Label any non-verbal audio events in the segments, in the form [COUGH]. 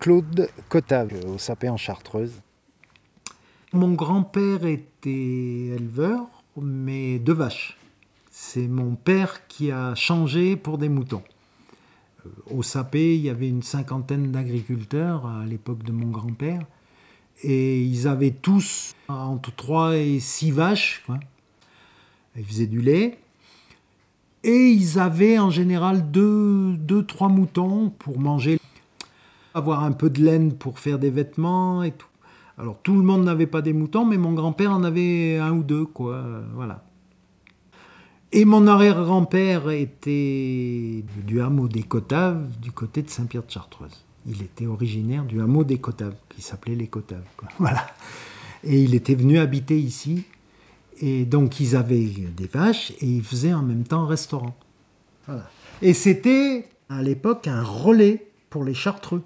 Claude Cotave, au Sapé en Chartreuse. Mon grand-père était éleveur, mais de vaches. C'est mon père qui a changé pour des moutons. Euh, au Sapé, il y avait une cinquantaine d'agriculteurs à l'époque de mon grand-père. Et ils avaient tous entre 3 et 6 vaches. Ils faisaient du lait. Et ils avaient en général 2 deux, trois moutons pour manger, avoir un peu de laine pour faire des vêtements et tout. Alors tout le monde n'avait pas des moutons, mais mon grand-père en avait un ou deux, quoi. Voilà. Et mon arrière-grand-père était du hameau des Cotaves, du côté de Saint-Pierre de Chartreuse. Il était originaire du hameau des Cotaves, qui s'appelait les Cotaves. [LAUGHS] Voilà. Et il était venu habiter ici. Et donc ils avaient des vaches et ils faisaient en même temps un restaurant. Voilà. Et c'était à l'époque un relais pour les Chartreux.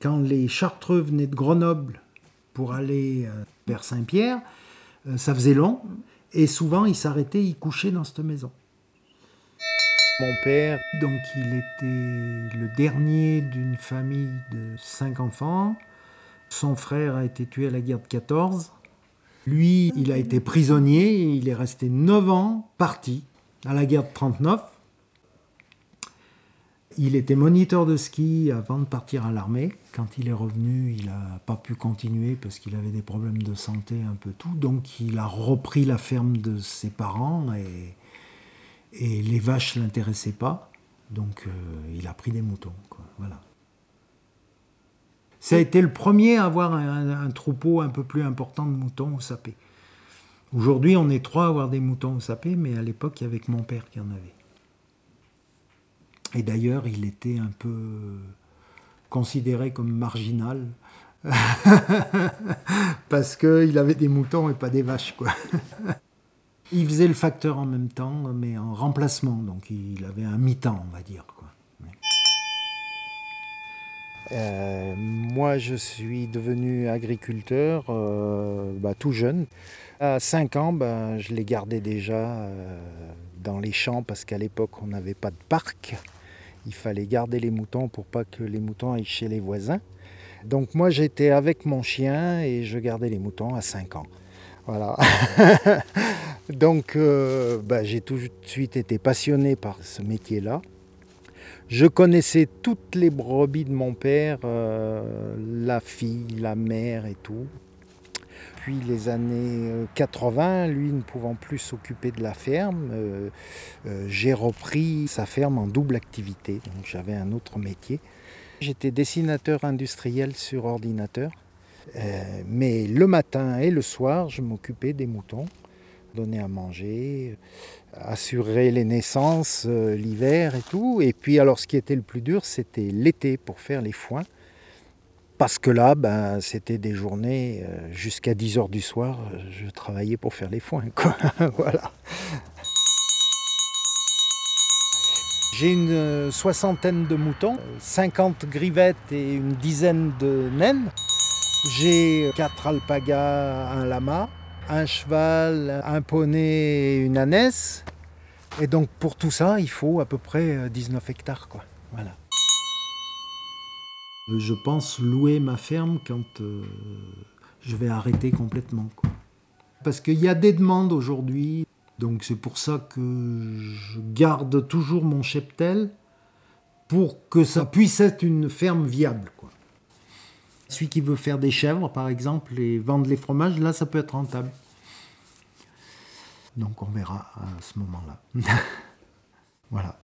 Quand les Chartreux venaient de Grenoble pour aller euh, vers Saint-Pierre, euh, ça faisait long. Et souvent, il s'arrêtait, il couchait dans cette maison. Mon père, donc il était le dernier d'une famille de cinq enfants. Son frère a été tué à la guerre de 14. Lui, il a été prisonnier et il est resté 9 ans parti à la guerre de 39. Il était moniteur de ski avant de partir à l'armée. Quand il est revenu, il n'a pas pu continuer parce qu'il avait des problèmes de santé, un peu tout. Donc il a repris la ferme de ses parents et, et les vaches ne l'intéressaient pas. Donc euh, il a pris des moutons. Voilà. Ça a été le premier à avoir un, un, troupeau un peu plus important de moutons au sapé. Aujourd'hui, on est trois à avoir des moutons au sapé, mais à l'époque, il y avait que mon père qui en avait. Et d'ailleurs, il était un peu considéré comme marginal. [LAUGHS] Parce qu'il avait des moutons et pas des vaches, quoi. [LAUGHS] il faisait le facteur en même temps, mais en remplacement. Donc il avait un mi-temps, on va dire. Quoi. Euh, moi, je suis devenu agriculteur euh, bah, tout jeune. À 5 ans, bah, je les gardais déjà euh, dans les champs parce qu'à l'époque, on n'avait pas de parc il fallait garder les moutons pour pas que les moutons aillent chez les voisins. Donc moi j'étais avec mon chien et je gardais les moutons à 5 ans. Voilà. [LAUGHS] Donc euh, bah, j'ai tout de suite été passionné par ce métier-là. Je connaissais toutes les brebis de mon père, euh, la fille, la mère et tout depuis les années 80, euh, lui ne pouvant plus s'occuper de la ferme, euh, euh, j'ai repris sa ferme en double activité. Donc j'avais un autre métier. J'étais dessinateur industriel sur ordinateur. mais le matin et le soir, je m'occupais des moutons, donner à manger, assurer les naissances l'hiver et tout. Et puis alors ce qui était le plus dur, c'était l'été pour faire les foins. Parce que là, ben, c'était des journées euh, jusqu'à 10 heures du soir, euh, je travaillais pour faire les foins. [LAUGHS] voilà. J'ai une euh, soixantaine de moutons, 50 grivettes et une dizaine de naines. J'ai quatre alpagas, un lama, un cheval, un poney et une ânesse. Et donc pour tout ça, il faut à peu près 19 hectares. Voilà. Je pense louer ma ferme quand euh, je vais arrêter complètement. Parce qu'il y a des demandes aujourd'hui, donc c'est pour ça que je garde toujours mon cheptel pour que ça puisse être une ferme viable. Celui qui veut faire des chèvres, par exemple, et vendre les fromages, là, ça peut être rentable. Donc on verra à ce moment-là. [LAUGHS] voilà.